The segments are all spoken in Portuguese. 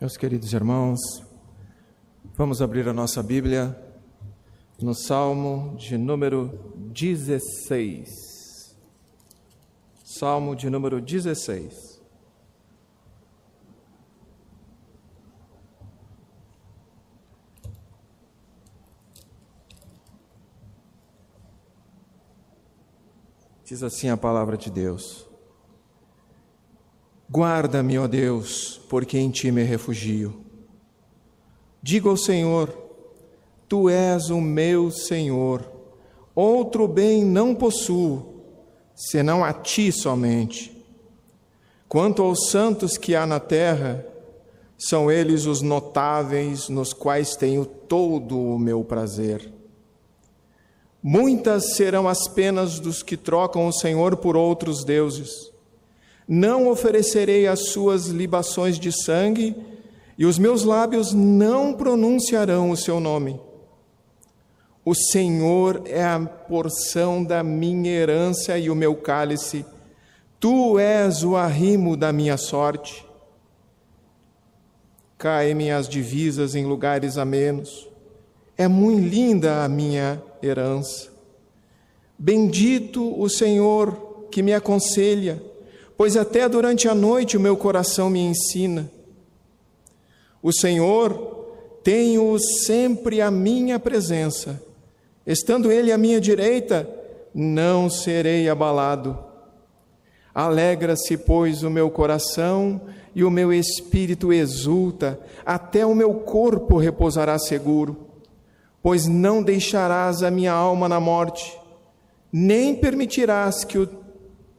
Meus queridos irmãos, vamos abrir a nossa Bíblia no Salmo de número 16. Salmo de número 16. Diz assim a palavra de Deus. Guarda-me, ó Deus, porque em ti me refugio. Digo ao Senhor: Tu és o meu Senhor. Outro bem não possuo, senão a ti somente. Quanto aos santos que há na terra, são eles os notáveis nos quais tenho todo o meu prazer. Muitas serão as penas dos que trocam o Senhor por outros deuses não oferecerei as suas libações de sangue, e os meus lábios não pronunciarão o seu nome. O Senhor é a porção da minha herança e o meu cálice, tu és o arrimo da minha sorte. Caem-me as divisas em lugares amenos, é muito linda a minha herança. Bendito o Senhor que me aconselha, pois até durante a noite o meu coração me ensina. O Senhor tenho sempre à minha presença, estando Ele à minha direita, não serei abalado. Alegra-se, pois, o meu coração e o meu espírito exulta, até o meu corpo repousará seguro, pois não deixarás a minha alma na morte, nem permitirás que o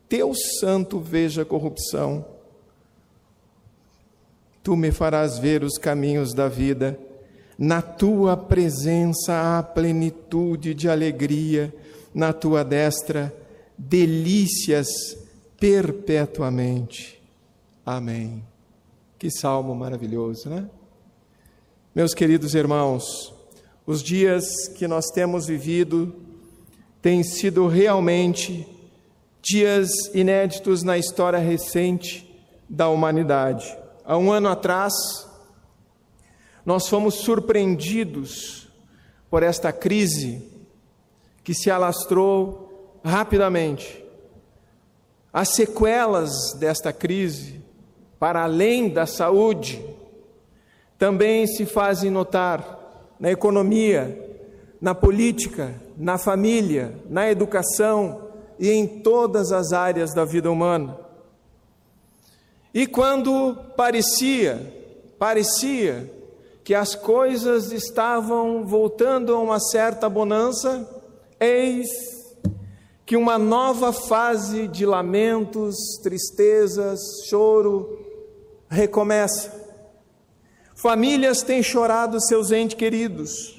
teu santo veja corrupção. Tu me farás ver os caminhos da vida, na tua presença há plenitude de alegria, na tua destra delícias perpetuamente. Amém. Que salmo maravilhoso, né? Meus queridos irmãos, os dias que nós temos vivido têm sido realmente dias inéditos na história recente da humanidade. Há um ano atrás, nós fomos surpreendidos por esta crise que se alastrou rapidamente. As sequelas desta crise, para além da saúde, também se fazem notar na economia, na política, na família, na educação, e em todas as áreas da vida humana. E quando parecia, parecia que as coisas estavam voltando a uma certa bonança, eis que uma nova fase de lamentos, tristezas, choro recomeça. Famílias têm chorado seus entes queridos,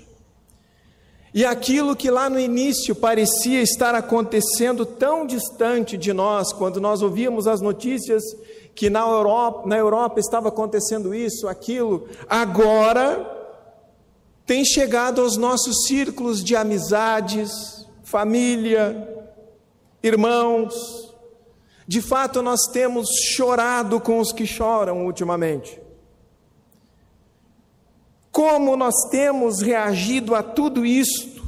e aquilo que lá no início parecia estar acontecendo tão distante de nós, quando nós ouvíamos as notícias que na Europa, na Europa estava acontecendo isso, aquilo, agora tem chegado aos nossos círculos de amizades, família, irmãos. De fato, nós temos chorado com os que choram ultimamente. Como nós temos reagido a tudo isto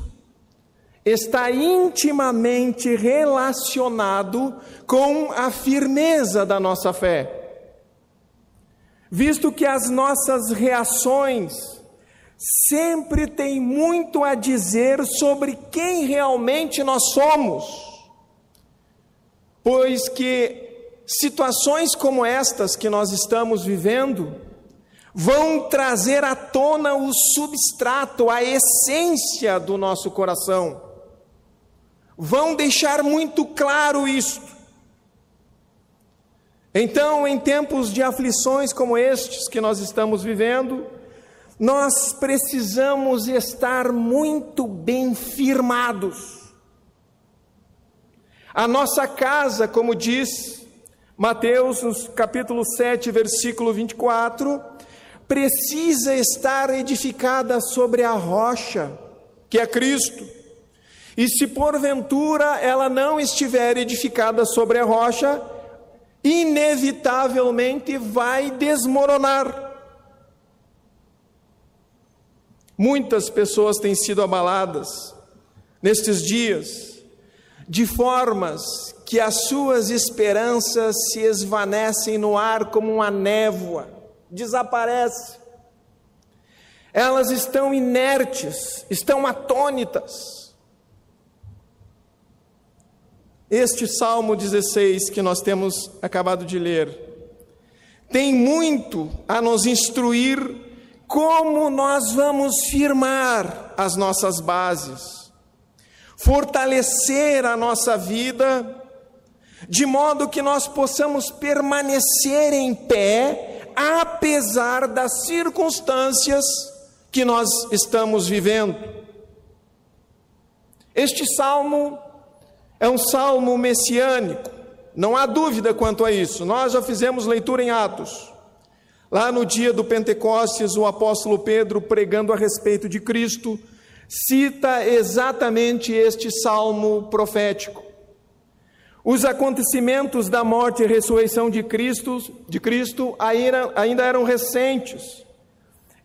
está intimamente relacionado com a firmeza da nossa fé. Visto que as nossas reações sempre têm muito a dizer sobre quem realmente nós somos, pois que situações como estas que nós estamos vivendo, vão trazer à tona o substrato, a essência do nosso coração. Vão deixar muito claro isto. Então, em tempos de aflições como estes que nós estamos vivendo, nós precisamos estar muito bem firmados. A nossa casa, como diz Mateus, no capítulo 7, versículo 24, precisa estar edificada sobre a rocha, que é Cristo. E se porventura ela não estiver edificada sobre a rocha, inevitavelmente vai desmoronar. Muitas pessoas têm sido abaladas nestes dias, de formas que as suas esperanças se esvanecem no ar como uma névoa, desaparece. Elas estão inertes, estão atônitas. Este Salmo 16 que nós temos acabado de ler tem muito a nos instruir como nós vamos firmar as nossas bases, fortalecer a nossa vida, de modo que nós possamos permanecer em pé, apesar das circunstâncias que nós estamos vivendo. Este salmo é um salmo messiânico, não há dúvida quanto a isso. Nós já fizemos leitura em Atos. Lá no dia do Pentecostes, o apóstolo Pedro, pregando a respeito de Cristo, cita exatamente este salmo profético. Os acontecimentos da morte e ressurreição de Cristo, de Cristo ainda eram recentes.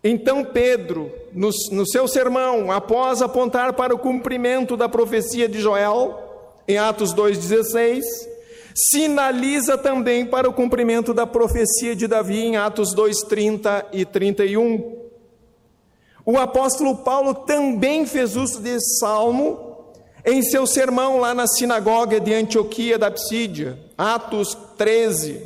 Então Pedro, no, no seu sermão, após apontar para o cumprimento da profecia de Joel, em Atos 2,16, sinaliza também para o cumprimento da profecia de Davi em Atos 2:30 e 31. O apóstolo Paulo também fez uso desse salmo em seu sermão lá na sinagoga de Antioquia da Psídia, Atos 13.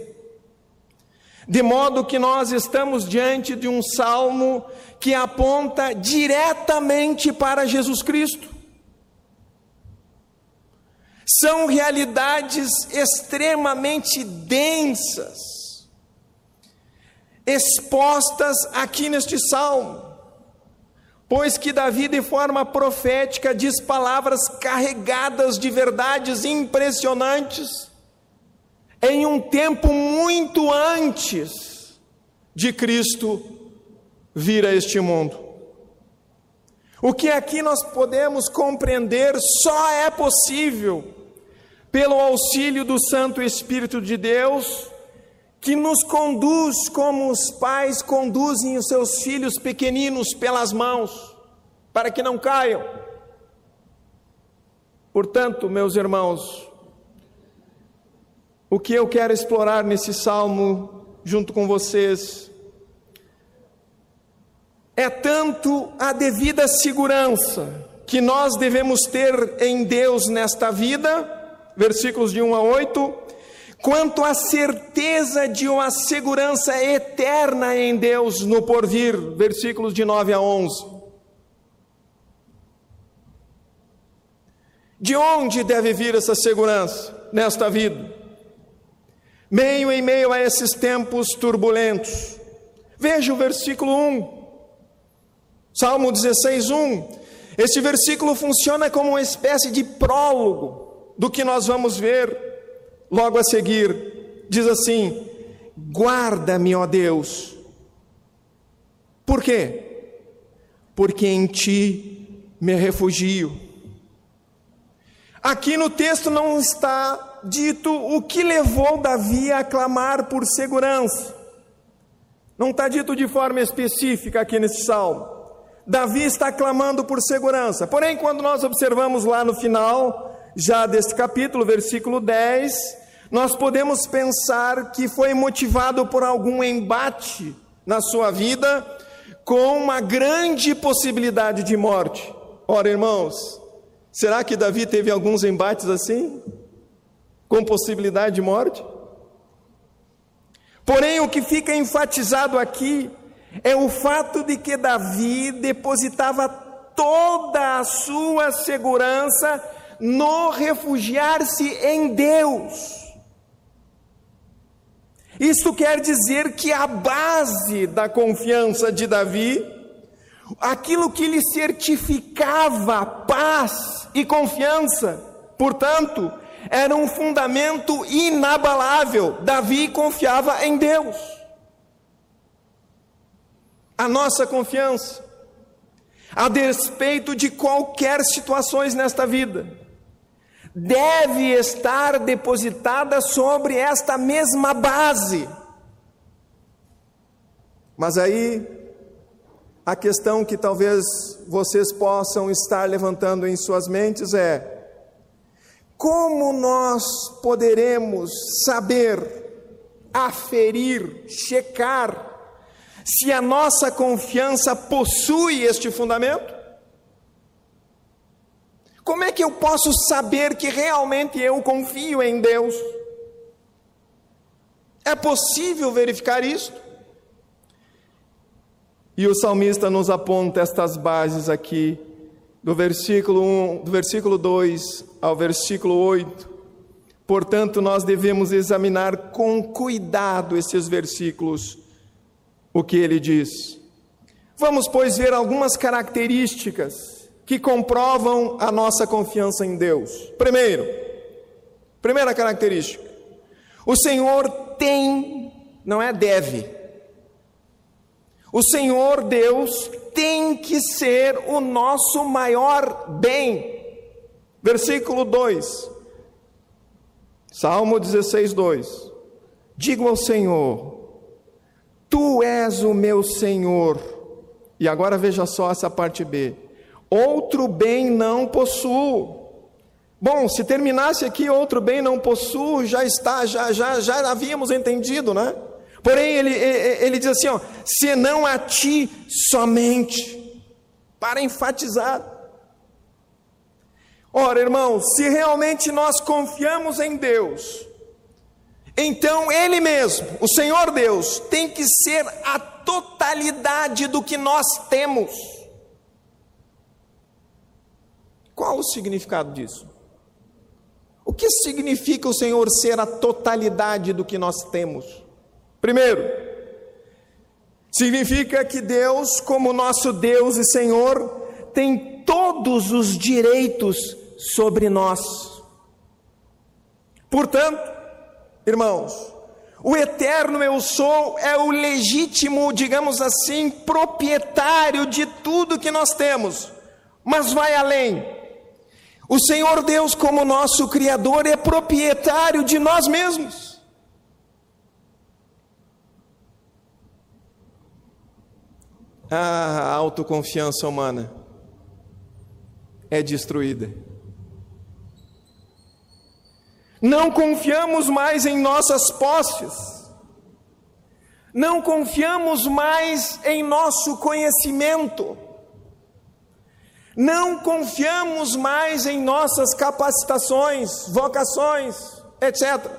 De modo que nós estamos diante de um salmo que aponta diretamente para Jesus Cristo. São realidades extremamente densas, expostas aqui neste salmo. Pois que Davi, de forma profética, diz palavras carregadas de verdades impressionantes em um tempo muito antes de Cristo vir a este mundo. O que aqui nós podemos compreender só é possível pelo auxílio do Santo Espírito de Deus, que nos conduz como os pais conduzem os seus filhos pequeninos pelas mãos, para que não caiam. Portanto, meus irmãos, o que eu quero explorar nesse salmo junto com vocês é tanto a devida segurança que nós devemos ter em Deus nesta vida, versículos de 1 a 8, quanto a certeza de uma segurança eterna em Deus no porvir, versículos de 9 a 11. De onde deve vir essa segurança nesta vida? meio em meio a esses tempos turbulentos. Veja o versículo 1, Salmo 16, 1. Este versículo funciona como uma espécie de prólogo do que nós vamos ver logo a seguir. Diz assim: Guarda-me, ó Deus. Por quê? Porque em ti me refugio. Aqui no texto não está dito o que levou Davi a clamar por segurança. Não está dito de forma específica aqui nesse salmo. Davi está clamando por segurança. Porém, quando nós observamos lá no final, já deste capítulo, versículo 10, nós podemos pensar que foi motivado por algum embate na sua vida com uma grande possibilidade de morte. Ora, irmãos, será que Davi teve alguns embates assim? com possibilidade de morte. Porém, o que fica enfatizado aqui é o fato de que Davi depositava toda a sua segurança no refugiar-se em Deus. Isso quer dizer que a base da confiança de Davi, aquilo que lhe certificava paz e confiança, portanto, era um fundamento inabalável. Davi confiava em Deus. A nossa confiança, a despeito de qualquer situações nesta vida, deve estar depositada sobre esta mesma base. Mas aí a questão que talvez vocês possam estar levantando em suas mentes é: como nós poderemos saber, aferir, checar, se a nossa confiança possui este fundamento? Como é que eu posso saber que realmente eu confio em Deus? É possível verificar isso? E o salmista nos aponta estas bases aqui, do versículo 1, do versículo 2 ao versículo 8. Portanto, nós devemos examinar com cuidado esses versículos, o que ele diz. Vamos, pois, ver algumas características que comprovam a nossa confiança em Deus. Primeiro, primeira característica: o Senhor tem, não é deve o Senhor Deus tem que ser o nosso maior bem. Versículo 2, Salmo 16, 2: Digo ao Senhor, Tu és o meu Senhor. E agora veja só essa parte B: Outro bem não possuo. Bom, se terminasse aqui, outro bem não possuo, já está, já, já, já havíamos entendido, né? Porém, ele, ele diz assim: ó, senão a ti somente, para enfatizar. Ora, irmãos, se realmente nós confiamos em Deus, então Ele mesmo, o Senhor Deus, tem que ser a totalidade do que nós temos. Qual o significado disso? O que significa o Senhor ser a totalidade do que nós temos? Primeiro, significa que Deus, como nosso Deus e Senhor, tem todos os direitos sobre nós. Portanto, irmãos, o eterno eu sou é o legítimo, digamos assim, proprietário de tudo que nós temos, mas vai além. O Senhor Deus, como nosso Criador, é proprietário de nós mesmos. a autoconfiança humana é destruída. Não confiamos mais em nossas posses, não confiamos mais em nosso conhecimento, não confiamos mais em nossas capacitações, vocações, etc.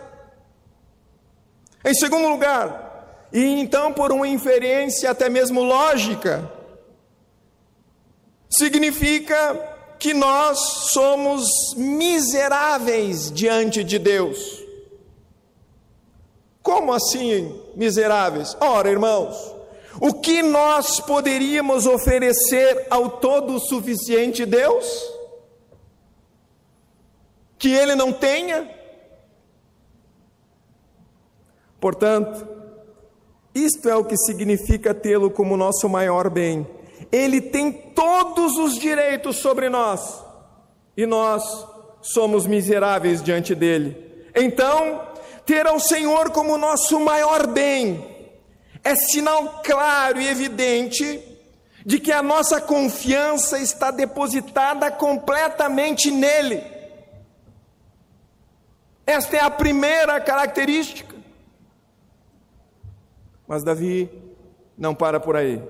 Em segundo lugar, e então, por uma inferência até mesmo lógica, significa que nós somos miseráveis diante de Deus. Como assim miseráveis? Ora, irmãos, o que nós poderíamos oferecer ao todo suficiente Deus? Que Ele não tenha? Portanto, isto é o que significa tê-lo como nosso maior bem. Ele tem todos os direitos sobre nós e nós somos miseráveis diante dele. Então, ter ao Senhor como nosso maior bem é sinal claro e evidente de que a nossa confiança está depositada completamente nele. Esta é a primeira característica. Mas Davi não para por aí.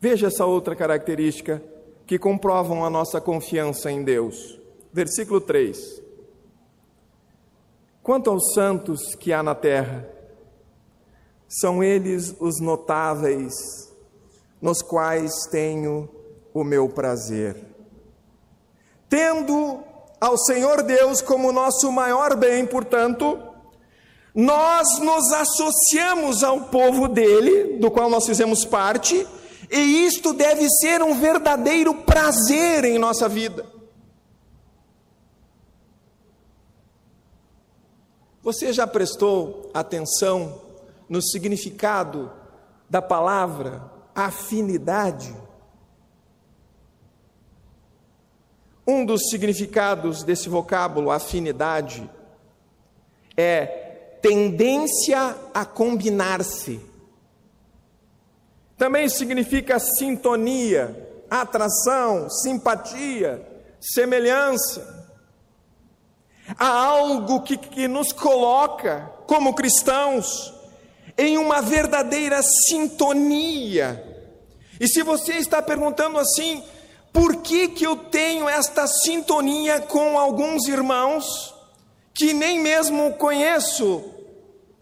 Veja essa outra característica que comprovam a nossa confiança em Deus. Versículo 3. Quanto aos santos que há na terra, são eles os notáveis, nos quais tenho o meu prazer. Tendo ao Senhor Deus como nosso maior bem, portanto, nós nos associamos ao povo dele, do qual nós fizemos parte, e isto deve ser um verdadeiro prazer em nossa vida. Você já prestou atenção no significado da palavra afinidade? Um dos significados desse vocábulo afinidade é tendência a combinar-se. também significa sintonia, atração, simpatia, semelhança. Há algo que, que nos coloca, como cristãos, em uma verdadeira sintonia. E se você está perguntando assim, por que, que eu tenho esta sintonia com alguns irmãos que nem mesmo conheço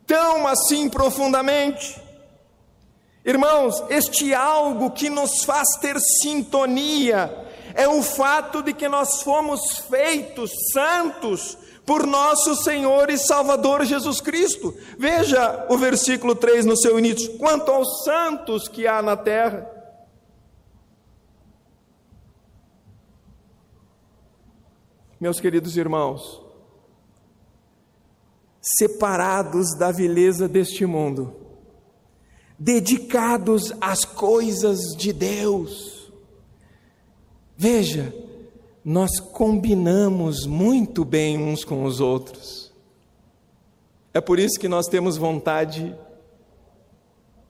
tão assim profundamente? Irmãos, este algo que nos faz ter sintonia é o fato de que nós fomos feitos santos por nosso Senhor e Salvador Jesus Cristo. Veja o versículo 3 no seu início: quanto aos santos que há na terra. Meus queridos irmãos, separados da vileza deste mundo, dedicados às coisas de Deus. Veja, nós combinamos muito bem uns com os outros. É por isso que nós temos vontade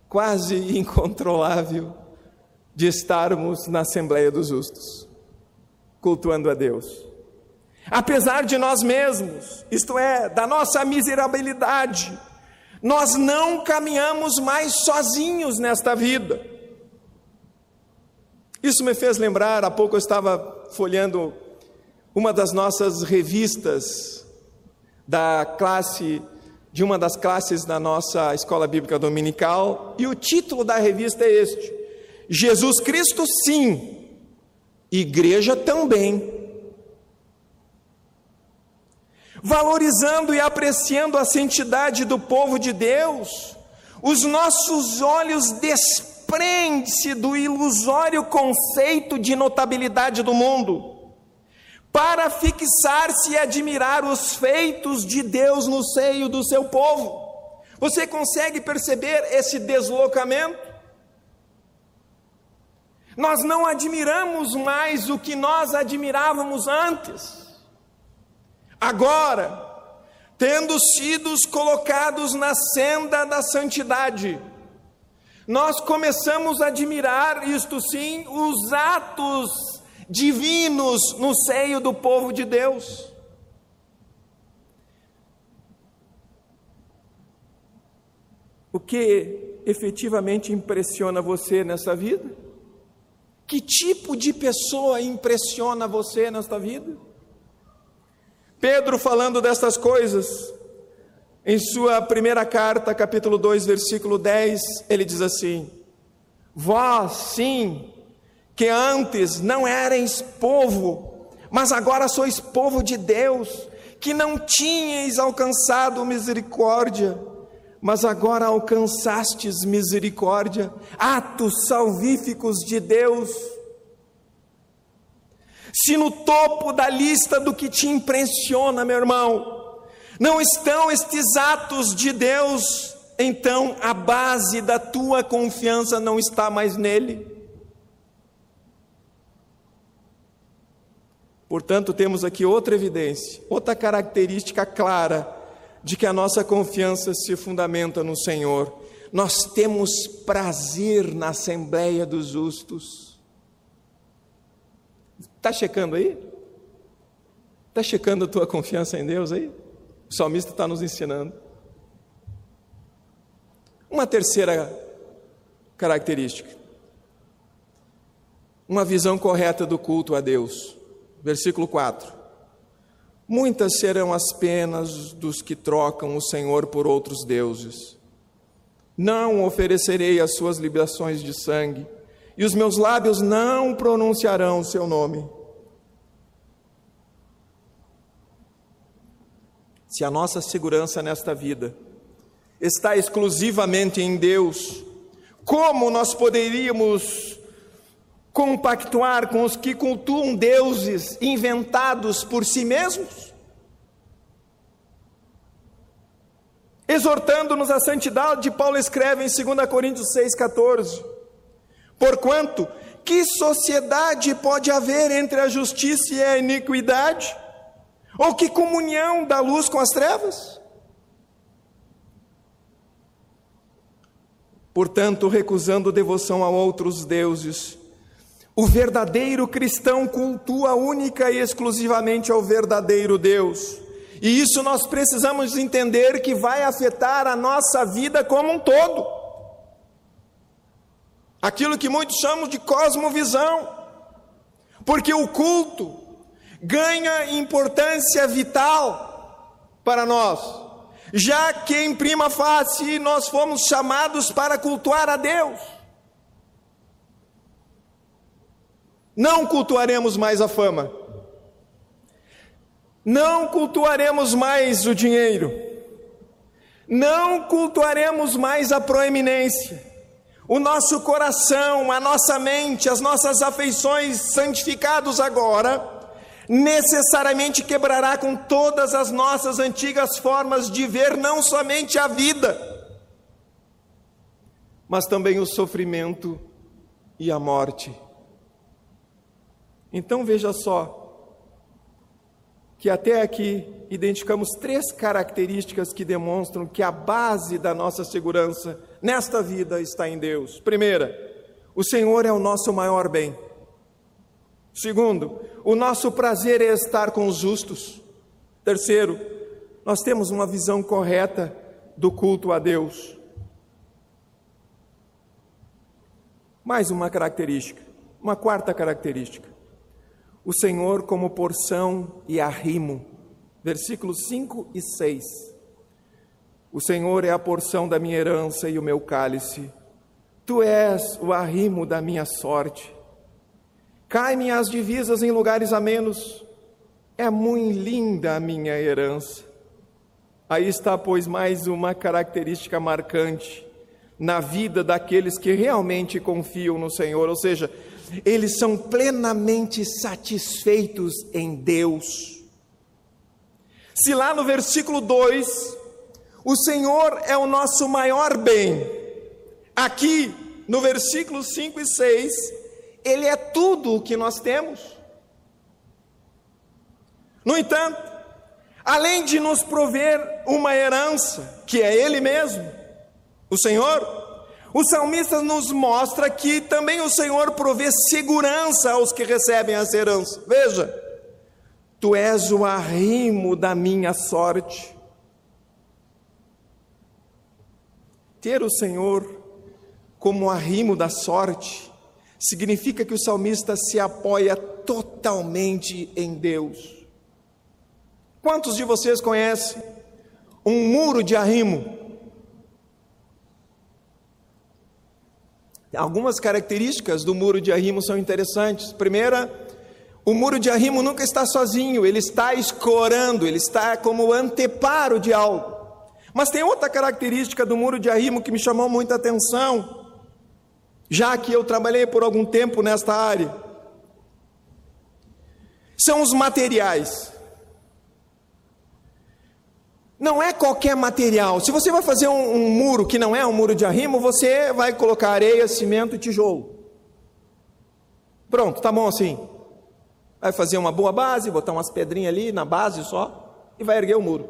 quase incontrolável de estarmos na Assembleia dos Justos, cultuando a Deus. Apesar de nós mesmos, isto é, da nossa miserabilidade, nós não caminhamos mais sozinhos nesta vida. Isso me fez lembrar, há pouco eu estava folhando uma das nossas revistas da classe de uma das classes da nossa escola bíblica dominical, e o título da revista é este: Jesus Cristo sim, igreja também. valorizando e apreciando a santidade do povo de Deus, os nossos olhos desprendem-se do ilusório conceito de notabilidade do mundo, para fixar-se e admirar os feitos de Deus no seio do seu povo. Você consegue perceber esse deslocamento? Nós não admiramos mais o que nós admirávamos antes. Agora, tendo sido colocados na senda da santidade, nós começamos a admirar, isto sim, os atos divinos no seio do povo de Deus. O que efetivamente impressiona você nessa vida? Que tipo de pessoa impressiona você nesta vida? Pedro, falando destas coisas, em sua primeira carta, capítulo 2, versículo 10, ele diz assim: Vós, sim, que antes não erais povo, mas agora sois povo de Deus, que não tinhais alcançado misericórdia, mas agora alcançastes misericórdia, atos salvíficos de Deus. Se no topo da lista do que te impressiona, meu irmão, não estão estes atos de Deus, então a base da tua confiança não está mais nele. Portanto, temos aqui outra evidência, outra característica clara de que a nossa confiança se fundamenta no Senhor. Nós temos prazer na Assembleia dos Justos. Está checando aí? Está checando a tua confiança em Deus aí? O salmista está nos ensinando. Uma terceira característica. Uma visão correta do culto a Deus. Versículo 4. Muitas serão as penas dos que trocam o Senhor por outros deuses. Não oferecerei as suas libações de sangue e os meus lábios não pronunciarão o seu nome. Se a nossa segurança nesta vida está exclusivamente em Deus, como nós poderíamos compactuar com os que cultuam deuses inventados por si mesmos? Exortando-nos à santidade, Paulo escreve em 2 Coríntios 6,14: Porquanto, que sociedade pode haver entre a justiça e a iniquidade? Ou que comunhão da luz com as trevas? portanto, recusando devoção a outros deuses. O verdadeiro cristão cultua única e exclusivamente ao verdadeiro Deus. E isso nós precisamos entender que vai afetar a nossa vida como um todo. Aquilo que muitos chamam de cosmovisão. Porque o culto ganha importância vital para nós, já que em prima facie nós fomos chamados para cultuar a Deus. Não cultuaremos mais a fama, não cultuaremos mais o dinheiro, não cultuaremos mais a proeminência. O nosso coração, a nossa mente, as nossas afeições santificados agora, necessariamente quebrará com todas as nossas antigas formas de ver não somente a vida, mas também o sofrimento e a morte. Então veja só, que até aqui identificamos três características que demonstram que a base da nossa segurança nesta vida está em Deus. Primeira, o Senhor é o nosso maior bem. Segundo, o nosso prazer é estar com os justos. Terceiro, nós temos uma visão correta do culto a Deus. Mais uma característica, uma quarta característica. O Senhor como porção e arrimo. Versículos 5 e 6. O Senhor é a porção da minha herança e o meu cálice. Tu és o arrimo da minha sorte. Caem-me as divisas em lugares amenos. É muito linda a minha herança. Aí está, pois, mais uma característica marcante na vida daqueles que realmente confiam no Senhor, ou seja, eles são plenamente satisfeitos em Deus. Se lá no versículo 2, o Senhor é o nosso maior bem, aqui no versículo 5 e 6, ele é tudo o que nós temos. No entanto, além de nos prover uma herança, que é Ele mesmo, o Senhor, o salmista nos mostra que também o Senhor provê segurança aos que recebem essa herança. Veja, tu és o arrimo da minha sorte. Ter o Senhor como arrimo da sorte significa que o salmista se apoia totalmente em Deus. Quantos de vocês conhecem um muro de arrimo? Algumas características do muro de arrimo são interessantes. Primeira, o muro de arrimo nunca está sozinho, ele está escorando, ele está como anteparo de algo. Mas tem outra característica do muro de arrimo que me chamou muita atenção já que eu trabalhei por algum tempo nesta área, são os materiais. Não é qualquer material. Se você vai fazer um, um, muro que não é um muro de arrimo, você vai colocar areia, cimento e tijolo. Pronto, tá bom assim. Vai fazer uma boa base, botar umas pedrinhas ali na base só e vai erguer o muro.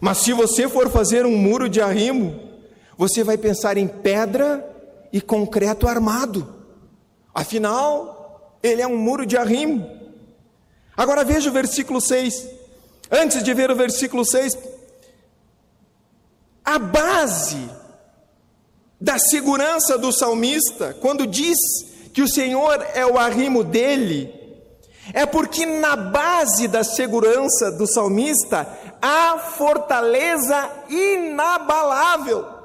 Mas se você for fazer um muro de arrimo, você vai pensar em pedra e concreto armado. Afinal, ele é um muro de arrimo. Agora veja o versículo 6. Antes de ver o versículo 6, a base da segurança do salmista, quando diz que o Senhor é o arrimo dele, é porque na base da segurança do salmista há fortaleza inabalável.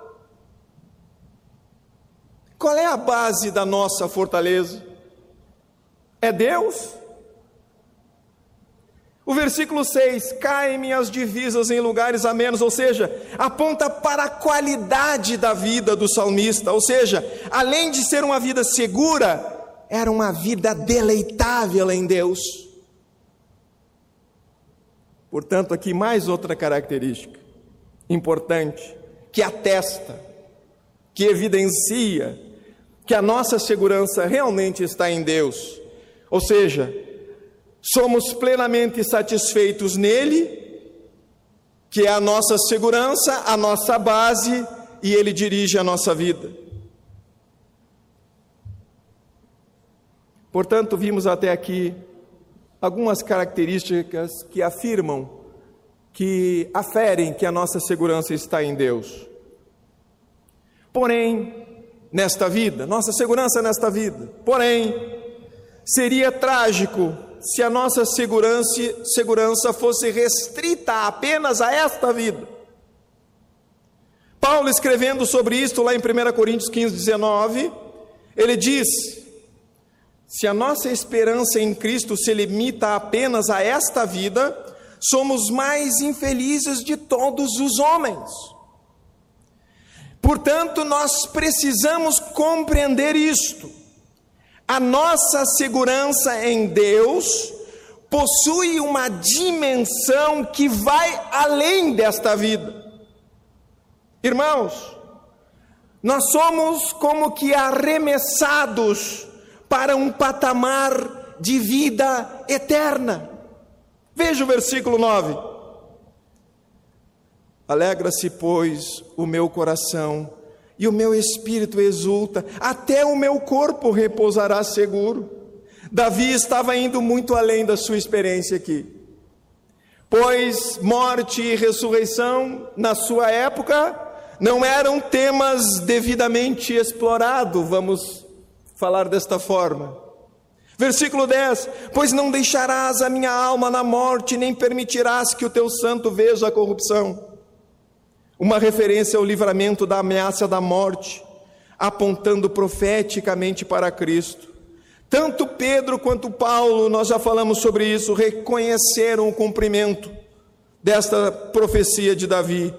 Qual é a base da nossa fortaleza? É Deus? O versículo 6: caem-me as divisas em lugares amenos, ou seja, aponta para a qualidade da vida do salmista, ou seja, além de ser uma vida segura, era uma vida deleitável em Deus. Portanto, aqui mais outra característica importante que atesta, que evidencia que a nossa segurança realmente está em Deus, ou seja, somos plenamente satisfeitos nele, que é a nossa segurança, a nossa base e ele dirige a nossa vida. Portanto, vimos até aqui algumas características que afirmam, que aferem que a nossa segurança está em Deus. Porém, nesta vida, nossa segurança nesta vida, porém, seria trágico se a nossa segurança, segurança fosse restrita apenas a esta vida. Paulo, escrevendo sobre isto lá em 1 Coríntios 15, 19, ele diz: se a nossa esperança em Cristo se limita apenas a esta vida, somos mais infelizes de todos os homens. Portanto, nós precisamos compreender isto. A nossa segurança em Deus possui uma dimensão que vai além desta vida. Irmãos, nós somos como que arremessados para um patamar de vida eterna. Veja o versículo 9. Alegra-se, pois, o meu coração e o meu espírito exulta, até o meu corpo repousará seguro. Davi estava indo muito além da sua experiência aqui. Pois morte e ressurreição, na sua época, não eram temas devidamente explorados, vamos falar desta forma. Versículo 10: Pois não deixarás a minha alma na morte, nem permitirás que o teu santo veja a corrupção. Uma referência ao livramento da ameaça da morte, apontando profeticamente para Cristo. Tanto Pedro quanto Paulo, nós já falamos sobre isso, reconheceram o cumprimento desta profecia de Davi.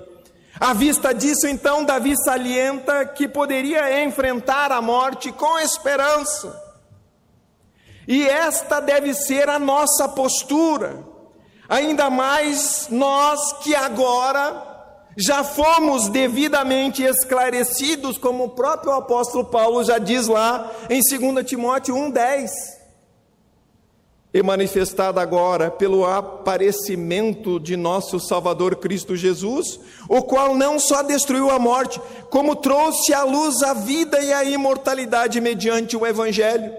À vista disso, então, Davi salienta que poderia enfrentar a morte com esperança. E esta deve ser a nossa postura, ainda mais nós que agora já fomos devidamente esclarecidos, como o próprio apóstolo Paulo já diz lá em 2 Timóteo 1,10 e manifestada agora pelo aparecimento de nosso Salvador Cristo Jesus, o qual não só destruiu a morte, como trouxe à luz a vida e a imortalidade mediante o Evangelho.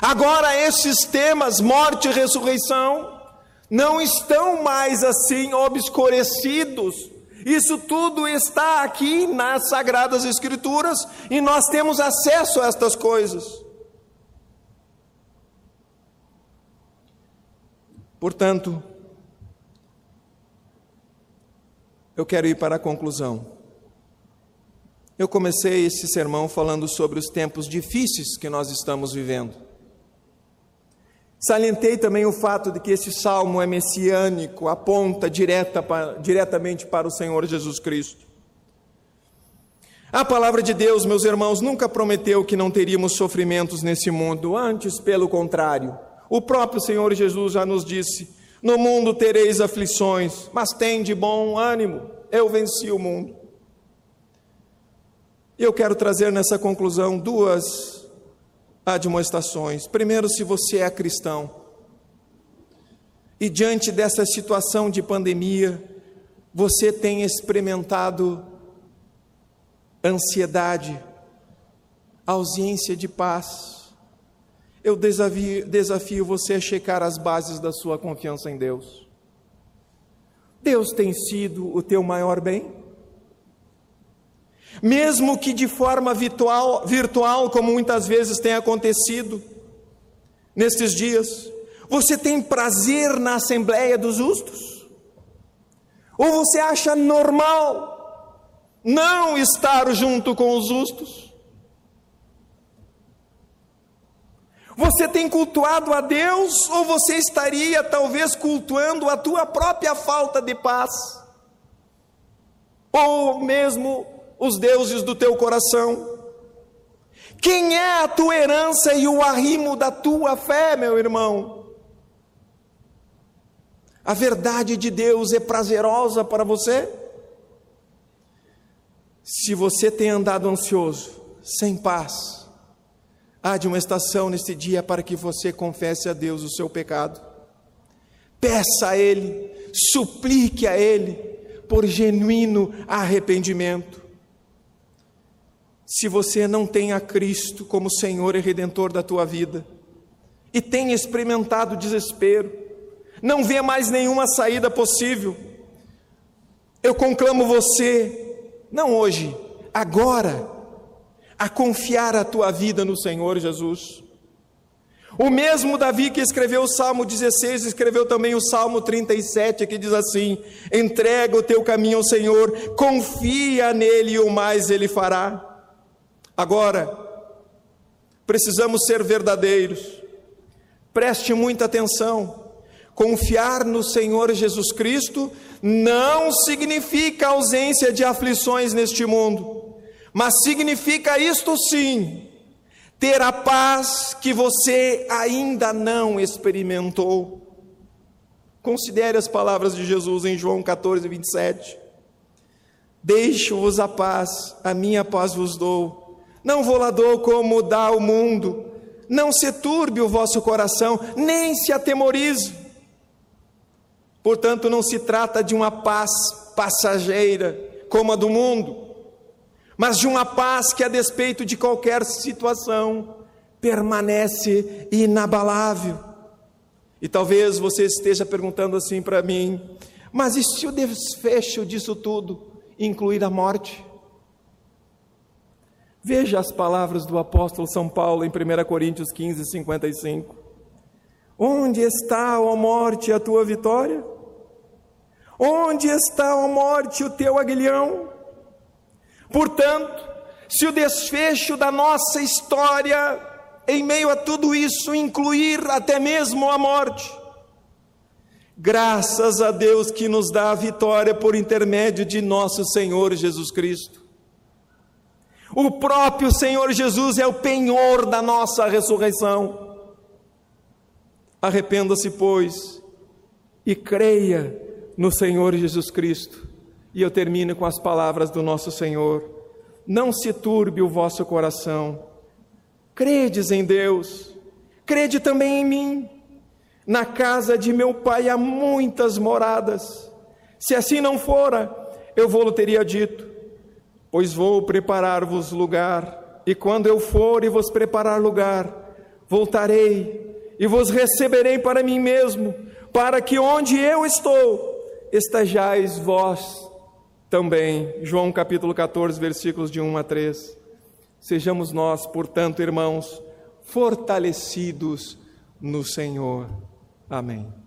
Agora, esses temas, morte e ressurreição, não estão mais assim obscurecidos. Isso tudo está aqui nas Sagradas Escrituras e nós temos acesso a estas coisas. Portanto, eu quero ir para a conclusão. Eu comecei esse sermão falando sobre os tempos difíceis que nós estamos vivendo. Salientei também o fato de que esse salmo é messiânico, aponta direta para, diretamente para o Senhor Jesus Cristo. A palavra de Deus, meus irmãos, nunca prometeu que não teríamos sofrimentos nesse mundo, antes, pelo contrário. O próprio Senhor Jesus já nos disse: No mundo tereis aflições, mas tem de bom ânimo, eu venci o mundo. Eu quero trazer nessa conclusão duas admoestações. Primeiro, se você é cristão e diante dessa situação de pandemia, você tem experimentado ansiedade, ausência de paz, eu desafio, desafio você a checar as bases da sua confiança em Deus. Deus tem sido o teu maior bem? Mesmo que de forma virtual, virtual, como muitas vezes tem acontecido nestes dias, você tem prazer na Assembleia dos Justos? Ou você acha normal não estar junto com os justos? Você tem cultuado a Deus ou você estaria talvez cultuando a tua própria falta de paz? Ou mesmo os deuses do teu coração? Quem é a tua herança e o arrimo da tua fé, meu irmão? A verdade de Deus é prazerosa para você? Se você tem andado ansioso, sem paz, Há de uma estação neste dia para que você confesse a Deus o seu pecado. Peça a Ele, suplique a Ele por genuíno arrependimento. Se você não tem a Cristo como Senhor e Redentor da tua vida, e tem experimentado desespero, não vê mais nenhuma saída possível, eu conclamo você, não hoje, agora, a confiar a tua vida no Senhor Jesus. O mesmo Davi que escreveu o Salmo 16, escreveu também o Salmo 37, que diz assim: entrega o teu caminho ao Senhor, confia nele e o mais ele fará. Agora, precisamos ser verdadeiros, preste muita atenção. Confiar no Senhor Jesus Cristo não significa ausência de aflições neste mundo, mas significa isto sim, ter a paz que você ainda não experimentou. Considere as palavras de Jesus em João 14, 27. Deixo-vos a paz, a minha paz vos dou. Não dou como dá o mundo. Não se turbe o vosso coração, nem se atemorize. Portanto, não se trata de uma paz passageira como a do mundo mas de uma paz que, a despeito de qualquer situação, permanece inabalável. E talvez você esteja perguntando assim para mim: mas e se o desfecho disso tudo incluir a morte? Veja as palavras do apóstolo São Paulo em 1 Coríntios 15, 55. Onde está, ó morte, a tua vitória? Onde está, ó morte, o teu aguilhão? Portanto, se o desfecho da nossa história, em meio a tudo isso, incluir até mesmo a morte, graças a Deus que nos dá a vitória por intermédio de nosso Senhor Jesus Cristo. O próprio Senhor Jesus é o penhor da nossa ressurreição. Arrependa-se, pois, e creia no Senhor Jesus Cristo e eu termino com as palavras do nosso Senhor: Não se turbe o vosso coração, credes em Deus, crede também em mim. Na casa de meu pai há muitas moradas. Se assim não fora, eu vou-lhe teria dito, pois vou preparar-vos lugar, e quando eu for e vos preparar lugar, voltarei e vos receberei para mim mesmo, para que onde eu estou, estejais vós também, João capítulo 14, versículos de 1 a 3. Sejamos nós, portanto, irmãos, fortalecidos no Senhor. Amém.